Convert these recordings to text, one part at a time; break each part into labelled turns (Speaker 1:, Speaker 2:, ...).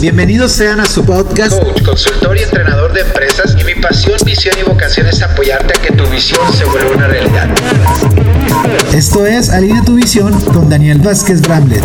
Speaker 1: Bienvenidos sean a su podcast
Speaker 2: Coach, consultor y entrenador de empresas y mi pasión, visión y vocación es apoyarte a que tu visión se vuelva una realidad.
Speaker 1: Esto es Alinea tu visión con Daniel Vázquez Bramlett.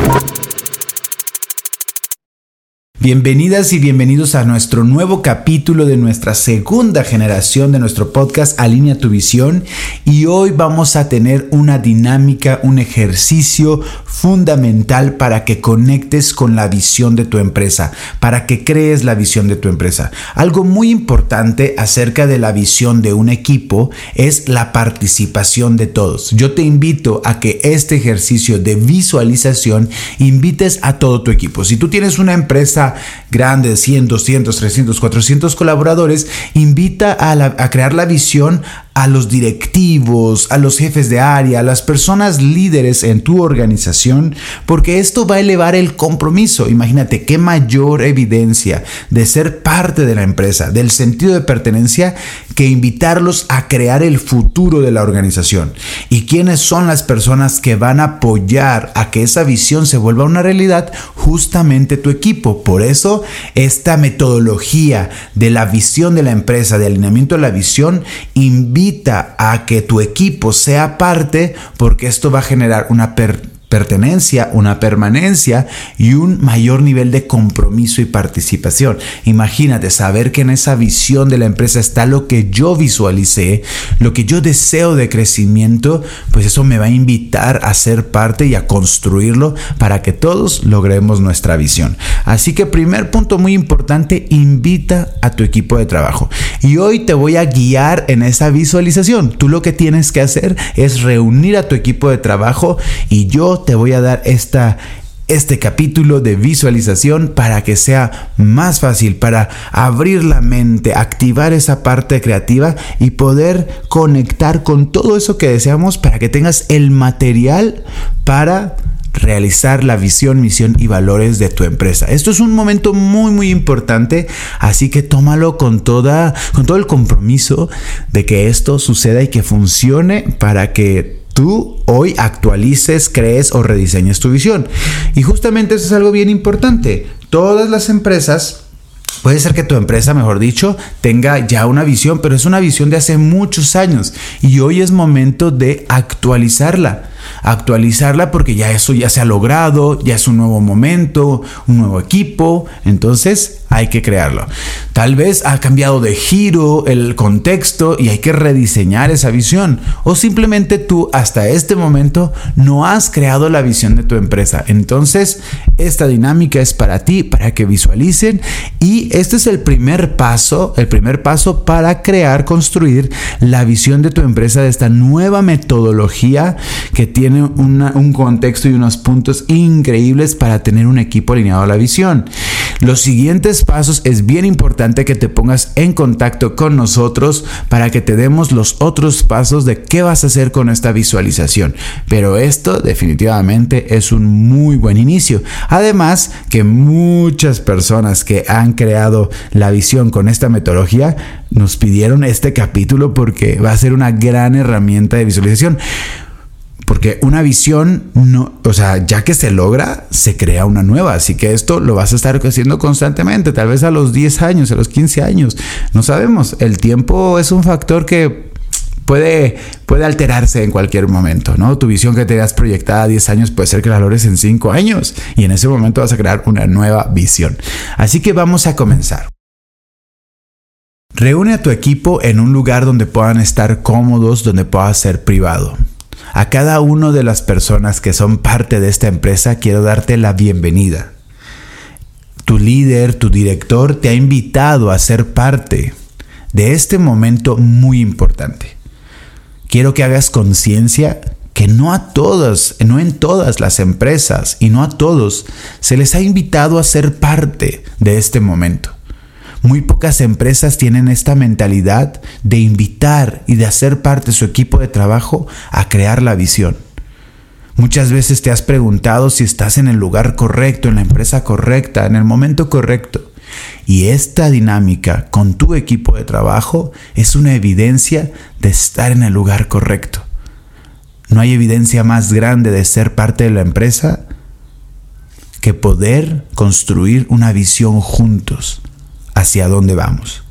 Speaker 3: Bienvenidas y bienvenidos a nuestro nuevo capítulo de nuestra segunda generación de nuestro podcast Alinea tu visión y hoy vamos a tener una dinámica, un ejercicio fundamental para que conectes con la visión de tu empresa, para que crees la visión de tu empresa. Algo muy importante acerca de la visión de un equipo es la participación de todos. Yo te invito a que este ejercicio de visualización invites a todo tu equipo. Si tú tienes una empresa grande de 100, 200, 300, 400 colaboradores, invita a, a crear la visión a los directivos, a los jefes de área, a las personas líderes en tu organización, porque esto va a elevar el compromiso. Imagínate qué mayor evidencia de ser parte de la empresa, del sentido de pertenencia, que invitarlos a crear el futuro de la organización. ¿Y quiénes son las personas que van a apoyar a que esa visión se vuelva una realidad? Justamente tu equipo. Por eso, esta metodología de la visión de la empresa, de alineamiento de la visión, invita invita a que tu equipo sea parte porque esto va a generar una pertenencia, una permanencia y un mayor nivel de compromiso y participación. Imagínate saber que en esa visión de la empresa está lo que yo visualicé, lo que yo deseo de crecimiento, pues eso me va a invitar a ser parte y a construirlo para que todos logremos nuestra visión. Así que primer punto muy importante, invita a tu equipo de trabajo. Y hoy te voy a guiar en esa visualización. Tú lo que tienes que hacer es reunir a tu equipo de trabajo y yo te voy a dar esta, este capítulo de visualización para que sea más fácil, para abrir la mente, activar esa parte creativa y poder conectar con todo eso que deseamos para que tengas el material para realizar la visión, misión y valores de tu empresa. Esto es un momento muy muy importante, así que tómalo con toda con todo el compromiso de que esto suceda y que funcione para que tú hoy actualices, crees o rediseñes tu visión. Y justamente eso es algo bien importante. Todas las empresas Puede ser que tu empresa, mejor dicho, tenga ya una visión, pero es una visión de hace muchos años y hoy es momento de actualizarla actualizarla porque ya eso ya se ha logrado, ya es un nuevo momento, un nuevo equipo, entonces hay que crearlo. Tal vez ha cambiado de giro el contexto y hay que rediseñar esa visión. O simplemente tú hasta este momento no has creado la visión de tu empresa. Entonces, esta dinámica es para ti, para que visualicen. Y este es el primer paso, el primer paso para crear, construir la visión de tu empresa de esta nueva metodología que tiene un contexto y unos puntos increíbles para tener un equipo alineado a la visión. Los siguientes pasos es bien importante que te pongas en contacto con nosotros para que te demos los otros pasos de qué vas a hacer con esta visualización. Pero esto definitivamente es un muy buen inicio. Además que muchas personas que han creado la visión con esta metodología nos pidieron este capítulo porque va a ser una gran herramienta de visualización. Porque una visión, no, o sea, ya que se logra, se crea una nueva. Así que esto lo vas a estar haciendo constantemente, tal vez a los 10 años, a los 15 años. No sabemos. El tiempo es un factor que puede, puede alterarse en cualquier momento, ¿no? Tu visión que tenías proyectada a 10 años puede ser que la logres en 5 años y en ese momento vas a crear una nueva visión. Así que vamos a comenzar. Reúne a tu equipo en un lugar donde puedan estar cómodos, donde pueda ser privado. A cada una de las personas que son parte de esta empresa quiero darte la bienvenida. Tu líder, tu director te ha invitado a ser parte de este momento muy importante. Quiero que hagas conciencia que no a todas, no en todas las empresas y no a todos se les ha invitado a ser parte de este momento. Muy pocas empresas tienen esta mentalidad de invitar y de hacer parte de su equipo de trabajo a crear la visión. Muchas veces te has preguntado si estás en el lugar correcto, en la empresa correcta, en el momento correcto. Y esta dinámica con tu equipo de trabajo es una evidencia de estar en el lugar correcto. No hay evidencia más grande de ser parte de la empresa que poder construir una visión juntos hacia dónde vamos.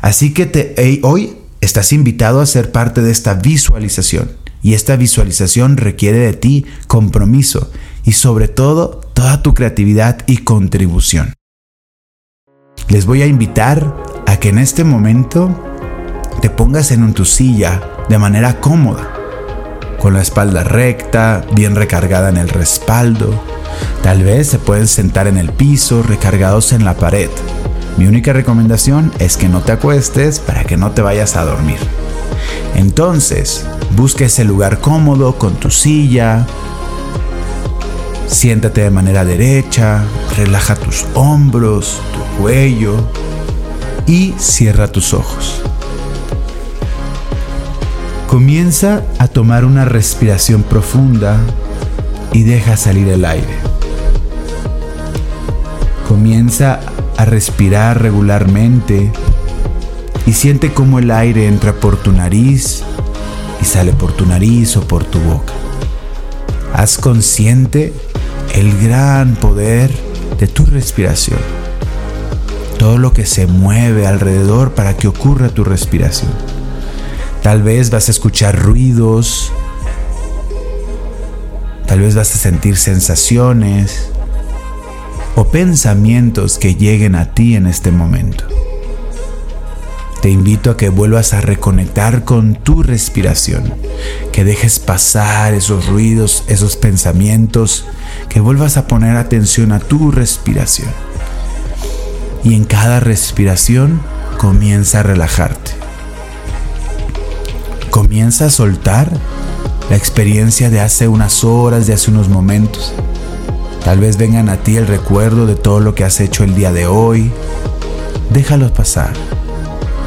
Speaker 3: Así que hoy estás invitado a ser parte de esta visualización. Y esta visualización requiere de ti compromiso y sobre todo toda tu creatividad y contribución. Les voy a invitar a que en este momento te pongas en tu silla de manera cómoda, con la espalda recta, bien recargada en el respaldo. Tal vez se pueden sentar en el piso, recargados en la pared. Mi única recomendación es que no te acuestes para que no te vayas a dormir. Entonces, busca ese lugar cómodo con tu silla, Siéntate de manera derecha, relaja tus hombros, tu cuello y cierra tus ojos. Comienza a tomar una respiración profunda y deja salir el aire. Comienza a respirar regularmente y siente cómo el aire entra por tu nariz y sale por tu nariz o por tu boca. Haz consciente el gran poder de tu respiración. Todo lo que se mueve alrededor para que ocurra tu respiración. Tal vez vas a escuchar ruidos, tal vez vas a sentir sensaciones o pensamientos que lleguen a ti en este momento. Te invito a que vuelvas a reconectar con tu respiración, que dejes pasar esos ruidos, esos pensamientos que vuelvas a poner atención a tu respiración. Y en cada respiración comienza a relajarte. Comienza a soltar la experiencia de hace unas horas, de hace unos momentos. Tal vez vengan a ti el recuerdo de todo lo que has hecho el día de hoy. Déjalos pasar.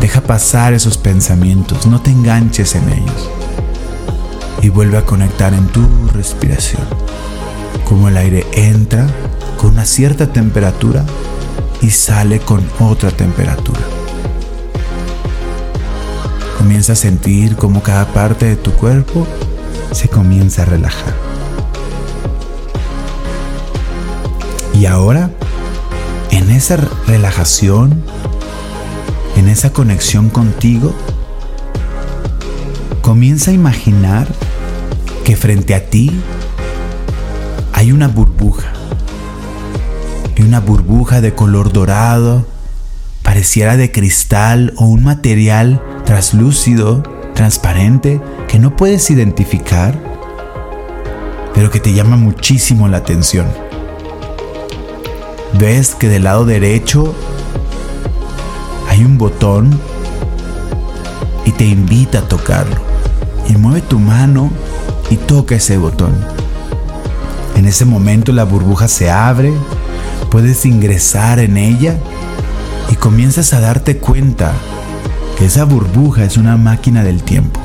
Speaker 3: Deja pasar esos pensamientos, no te enganches en ellos. Y vuelve a conectar en tu respiración como el aire entra con una cierta temperatura y sale con otra temperatura. Comienza a sentir como cada parte de tu cuerpo se comienza a relajar. Y ahora, en esa relajación, en esa conexión contigo, comienza a imaginar que frente a ti hay una burbuja. Hay una burbuja de color dorado, pareciera de cristal o un material translúcido, transparente, que no puedes identificar, pero que te llama muchísimo la atención. Ves que del lado derecho hay un botón y te invita a tocarlo. Y mueve tu mano y toca ese botón. En ese momento la burbuja se abre, puedes ingresar en ella y comienzas a darte cuenta que esa burbuja es una máquina del tiempo.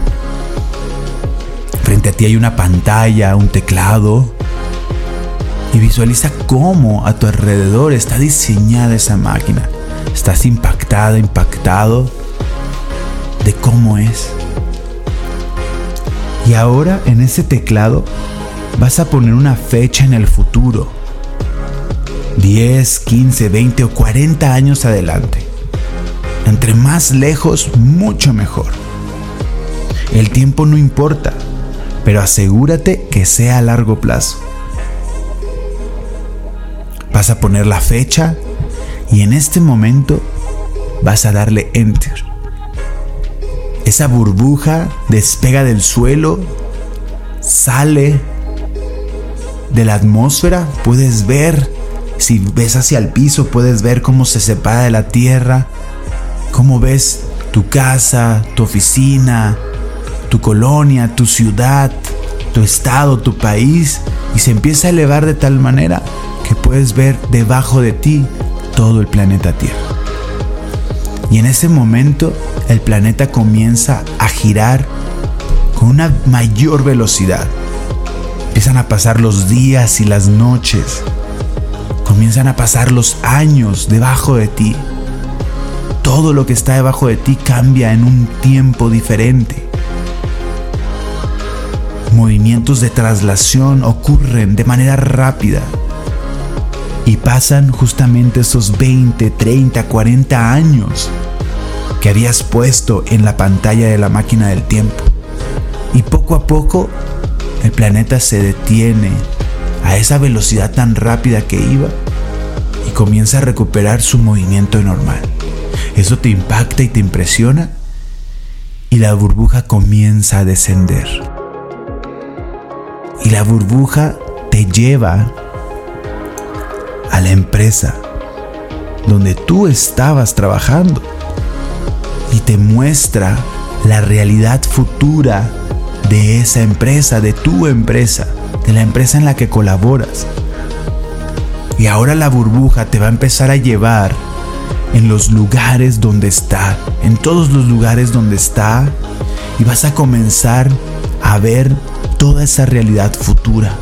Speaker 3: Frente a ti hay una pantalla, un teclado y visualiza cómo a tu alrededor está diseñada esa máquina. Estás impactada, impactado de cómo es. Y ahora en ese teclado vas a poner una fecha en el futuro. 10, 15, 20 o 40 años adelante. Entre más lejos, mucho mejor. El tiempo no importa, pero asegúrate que sea a largo plazo. Vas a poner la fecha y en este momento vas a darle enter. Esa burbuja despega del suelo, sale de la atmósfera, puedes ver, si ves hacia el piso, puedes ver cómo se separa de la tierra, cómo ves tu casa, tu oficina, tu colonia, tu ciudad, tu estado, tu país, y se empieza a elevar de tal manera que puedes ver debajo de ti todo el planeta Tierra. Y en ese momento el planeta comienza a girar con una mayor velocidad. Empiezan a pasar los días y las noches. Comienzan a pasar los años debajo de ti. Todo lo que está debajo de ti cambia en un tiempo diferente. Movimientos de traslación ocurren de manera rápida y pasan justamente esos 20, 30, 40 años que habías puesto en la pantalla de la máquina del tiempo. Y poco a poco el planeta se detiene a esa velocidad tan rápida que iba y comienza a recuperar su movimiento normal. Eso te impacta y te impresiona y la burbuja comienza a descender. Y la burbuja te lleva a la empresa donde tú estabas trabajando y te muestra la realidad futura de esa empresa, de tu empresa, de la empresa en la que colaboras. Y ahora la burbuja te va a empezar a llevar en los lugares donde está, en todos los lugares donde está, y vas a comenzar a ver toda esa realidad futura.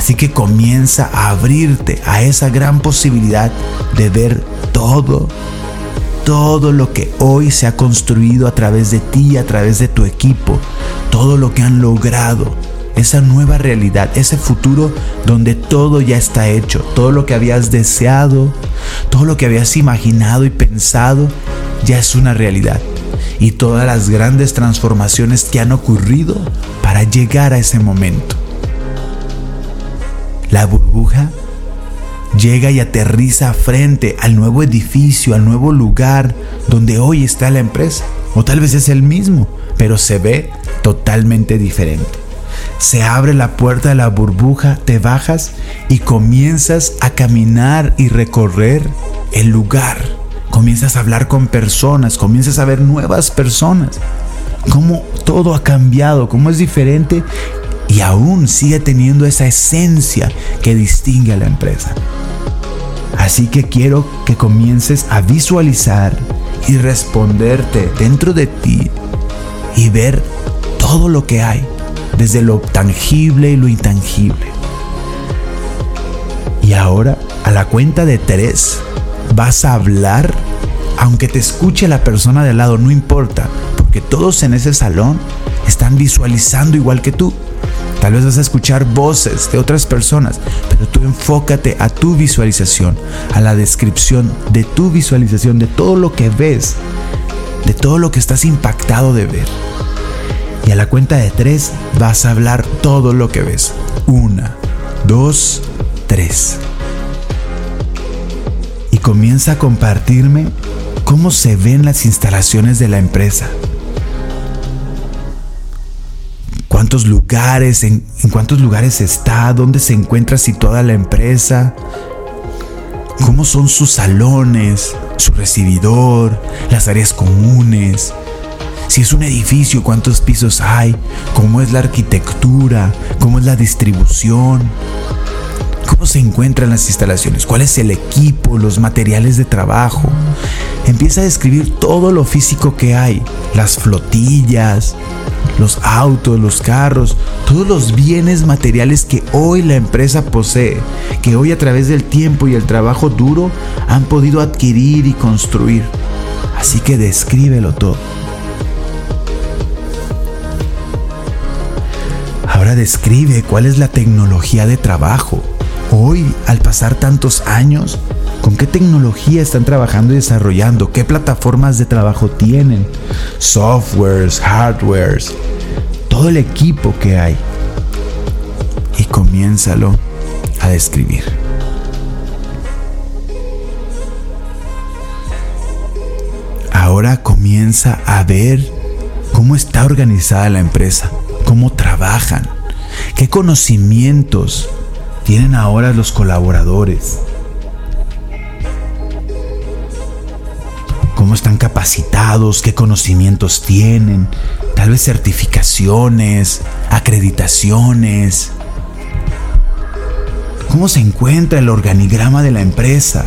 Speaker 3: Así que comienza a abrirte a esa gran posibilidad de ver todo, todo lo que hoy se ha construido a través de ti, a través de tu equipo, todo lo que han logrado, esa nueva realidad, ese futuro donde todo ya está hecho, todo lo que habías deseado, todo lo que habías imaginado y pensado, ya es una realidad. Y todas las grandes transformaciones que han ocurrido para llegar a ese momento. La burbuja llega y aterriza frente al nuevo edificio, al nuevo lugar donde hoy está la empresa. O tal vez es el mismo, pero se ve totalmente diferente. Se abre la puerta de la burbuja, te bajas y comienzas a caminar y recorrer el lugar. Comienzas a hablar con personas, comienzas a ver nuevas personas. Cómo todo ha cambiado, cómo es diferente y aún sigue teniendo esa esencia que distingue a la empresa. Así que quiero que comiences a visualizar y responderte dentro de ti y ver todo lo que hay, desde lo tangible y lo intangible. Y ahora, a la cuenta de tres, vas a hablar, aunque te escuche la persona de al lado, no importa, porque todos en ese salón están visualizando igual que tú. Tal vez vas a escuchar voces de otras personas, pero tú enfócate a tu visualización, a la descripción de tu visualización, de todo lo que ves, de todo lo que estás impactado de ver. Y a la cuenta de tres vas a hablar todo lo que ves. Una, dos, tres. Y comienza a compartirme cómo se ven las instalaciones de la empresa cuántos lugares, en, cuántos lugares está, dónde se encuentra situada la empresa, cómo son sus salones, su recibidor, las áreas comunes, si es un edificio, cuántos pisos hay, cómo es la arquitectura, cómo es la distribución, cómo se encuentran las instalaciones, cuál es el equipo, los materiales de trabajo. Empieza a describir todo lo físico que hay, las flotillas, los autos, los carros, todos los bienes materiales que hoy la empresa posee, que hoy a través del tiempo y el trabajo duro han podido adquirir y construir. Así que descríbelo todo. Ahora describe cuál es la tecnología de trabajo. Hoy, al pasar tantos años, ¿Con qué tecnología están trabajando y desarrollando? ¿Qué plataformas de trabajo tienen? Softwares, hardwares, todo el equipo que hay. Y comiénzalo a describir. Ahora comienza a ver cómo está organizada la empresa, cómo trabajan, qué conocimientos tienen ahora los colaboradores cómo están capacitados, qué conocimientos tienen, tal vez certificaciones, acreditaciones. ¿Cómo se encuentra el organigrama de la empresa?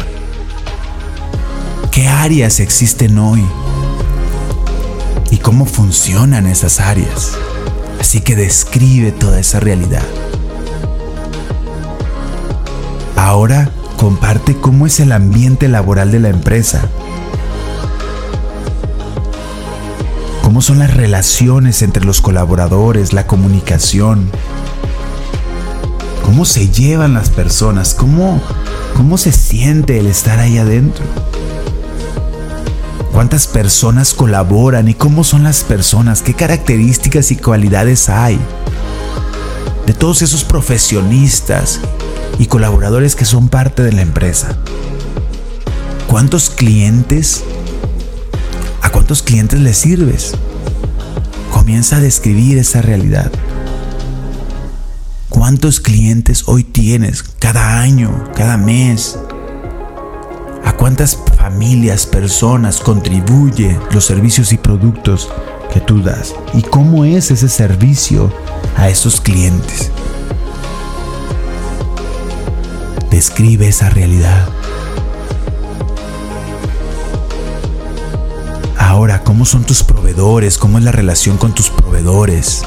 Speaker 3: ¿Qué áreas existen hoy? ¿Y cómo funcionan esas áreas? Así que describe toda esa realidad. Ahora comparte cómo es el ambiente laboral de la empresa. Cómo son las relaciones entre los colaboradores, la comunicación. Cómo se llevan las personas, cómo, cómo se siente el estar ahí adentro. ¿Cuántas personas colaboran y cómo son las personas? ¿Qué características y cualidades hay? De todos esos profesionistas y colaboradores que son parte de la empresa. ¿Cuántos clientes? ¿A cuántos clientes les sirves? Comienza a describir esa realidad. ¿Cuántos clientes hoy tienes cada año, cada mes? ¿A cuántas familias, personas contribuye los servicios y productos que tú das? ¿Y cómo es ese servicio a esos clientes? Describe esa realidad. Ahora, ¿cómo son tus proveedores? ¿Cómo es la relación con tus proveedores?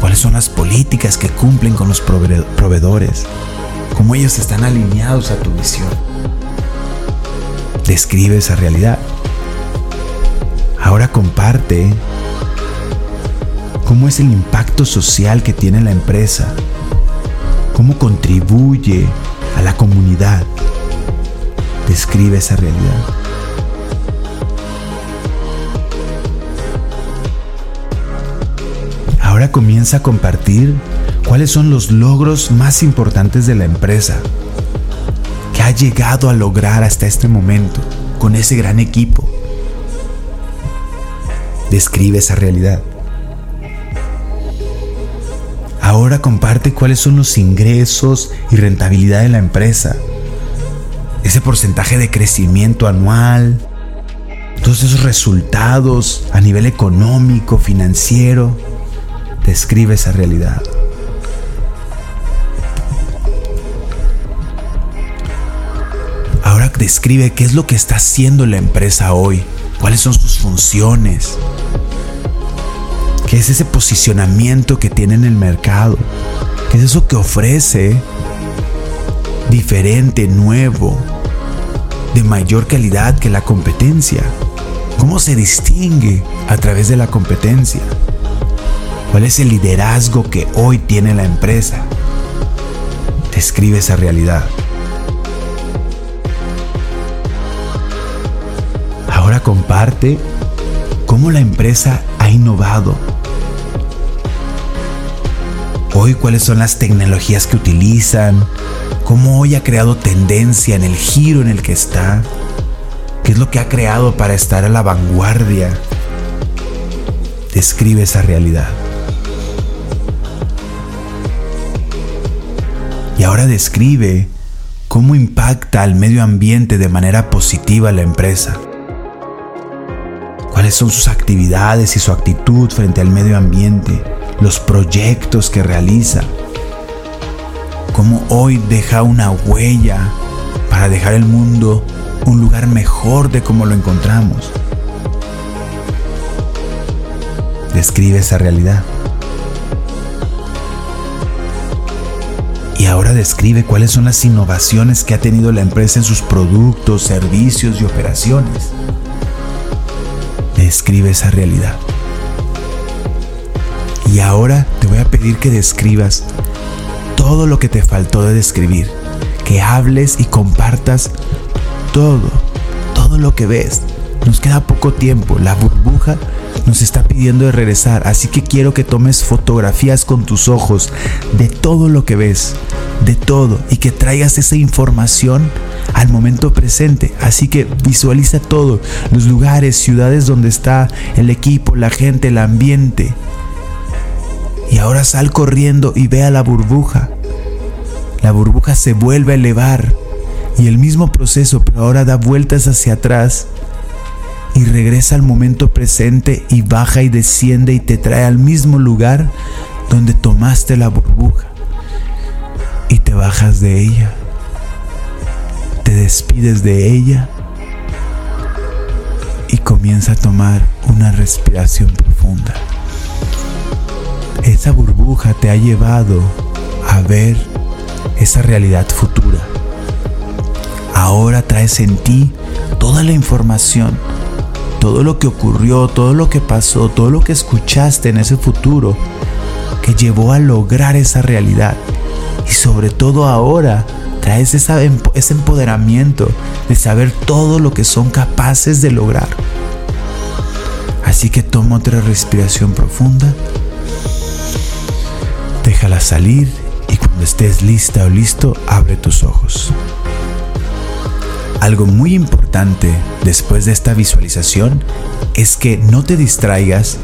Speaker 3: ¿Cuáles son las políticas que cumplen con los proveedores? ¿Cómo ellos están alineados a tu visión? Describe esa realidad. Ahora comparte cómo es el impacto social que tiene la empresa, cómo contribuye a la comunidad. Describe esa realidad. Comienza a compartir cuáles son los logros más importantes de la empresa que ha llegado a lograr hasta este momento con ese gran equipo. Describe esa realidad. Ahora comparte cuáles son los ingresos y rentabilidad de la empresa. Ese porcentaje de crecimiento anual. Todos esos resultados a nivel económico, financiero. Describe esa realidad. Ahora describe qué es lo que está haciendo la empresa hoy. Cuáles son sus funciones ¿Qué es ese posicionamiento que tiene en el mercado? ¿Qué es eso que ofrece diferente, nuevo, de mayor calidad que la competencia? ¿Cómo se distingue a través de la competencia? ¿Cuál es el liderazgo que hoy tiene la empresa? Describe esa realidad. Ahora comparte cómo la empresa ha innovado hoy cuáles son las tecnologías que utilizan, cómo hoy ha creado tendencia en el giro en el que está, qué es lo que ha creado para estar a la vanguardia. Describe esa realidad. Ahora describe cómo impacta al medio ambiente de manera positiva la empresa. Cuáles son sus actividades y su actitud frente al medio ambiente los proyectos que realiza, cómo hoy deja una huella para dejar el mundo un lugar mejor de como lo encontramos. Describe esa realidad. Describe cuáles son las innovaciones que ha tenido la empresa en sus productos, servicios y operaciones. Describe esa realidad. Y ahora te voy a pedir que describas todo lo que te faltó de describir, que hables y compartas todo, todo lo que ves. Nos queda poco tiempo, la burbuja nos está pidiendo de regresar, así que quiero que tomes fotografías con tus ojos de todo lo que ves, de todo, y que traigas esa información al momento presente. Así que visualiza todo, los lugares, ciudades donde está el equipo, la gente, el ambiente. Y ahora sal corriendo y ve a la burbuja. La burbuja se vuelve a elevar y el mismo proceso, pero ahora da vueltas hacia atrás y regresa al momento presente y baja y desciende y te trae al mismo lugar donde tomaste la burbuja y te bajas de ella, te despides de ella comienza a tomar una respiración profunda. Esa burbuja te ha llevado a ver esa realidad futura. Ahora traes en ti toda la información, todo lo que ocurrió, todo lo que pasó, todo lo que escuchaste en ese futuro que llevó a lograr esa realidad. Y sobre todo ahora traes ese empoderamiento de saber todo lo que son capaces de lograr. Así que toma otra respiración profunda. Déjala salir y cuando estés lista o listo, abre tus ojos. Algo muy importante después de esta visualización es que no te distraigas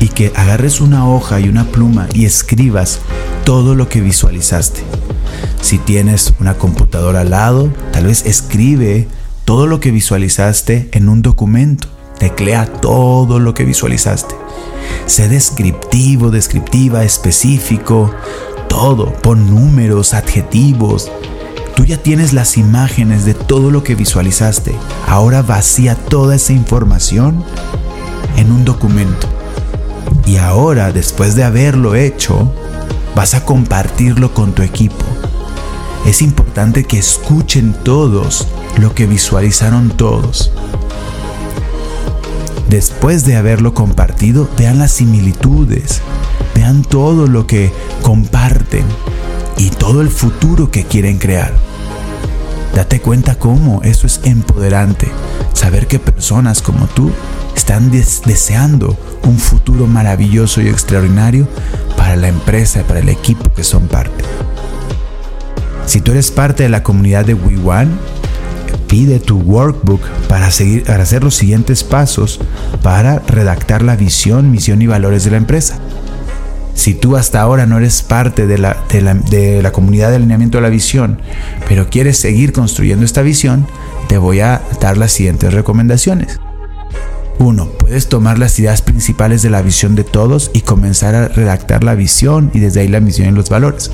Speaker 3: y que agarres una hoja y una pluma y escribas todo lo que visualizaste. Si tienes una computadora al lado, tal vez escribe todo lo que visualizaste en un documento. Teclea todo lo que visualizaste. Sé descriptivo, descriptiva, específico, todo. Pon números, adjetivos. Tú ya tienes las imágenes de todo lo que visualizaste. Ahora vacía toda esa información en un documento. Y ahora, después de haberlo hecho, vas a compartirlo con tu equipo. Es importante que escuchen todos lo que visualizaron todos. Después de haberlo compartido, vean las similitudes, vean todo lo que comparten y todo el futuro que quieren crear. Date cuenta cómo eso es empoderante, saber que personas como tú están deseando un futuro maravilloso y extraordinario para la empresa, para el equipo que son parte. Si tú eres parte de la comunidad de WeOne, pide tu workbook para, seguir, para hacer los siguientes pasos para redactar la visión, misión y valores de la empresa. Si tú hasta ahora no eres parte de la, de la, de la comunidad de alineamiento de la visión, pero quieres seguir construyendo esta visión, te voy a dar las siguientes recomendaciones. 1. Puedes tomar las ideas principales de la visión de todos y comenzar a redactar la visión y desde ahí la misión y los valores.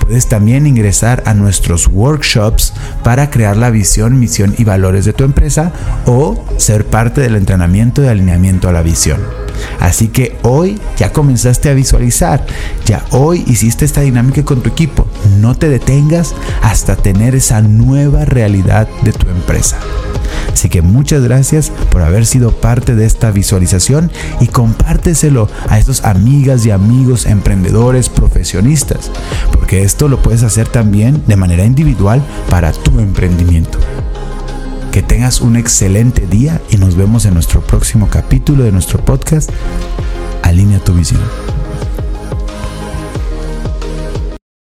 Speaker 3: Puedes también ingresar a nuestros workshops para crear la visión, misión y valores de tu empresa o ser parte del entrenamiento de alineamiento a la visión. Así que hoy ya comenzaste a visualizar, ya hoy hiciste esta dinámica con tu equipo. No te detengas hasta tener esa nueva realidad de tu empresa. Así que muchas gracias por haber sido parte de esta visualización y compárteselo a estos amigas y amigos emprendedores profesionistas, porque esto lo puedes hacer también de manera individual para tu emprendimiento. Que tengas un excelente día y nos vemos en nuestro próximo capítulo de nuestro podcast Alinea tu visión.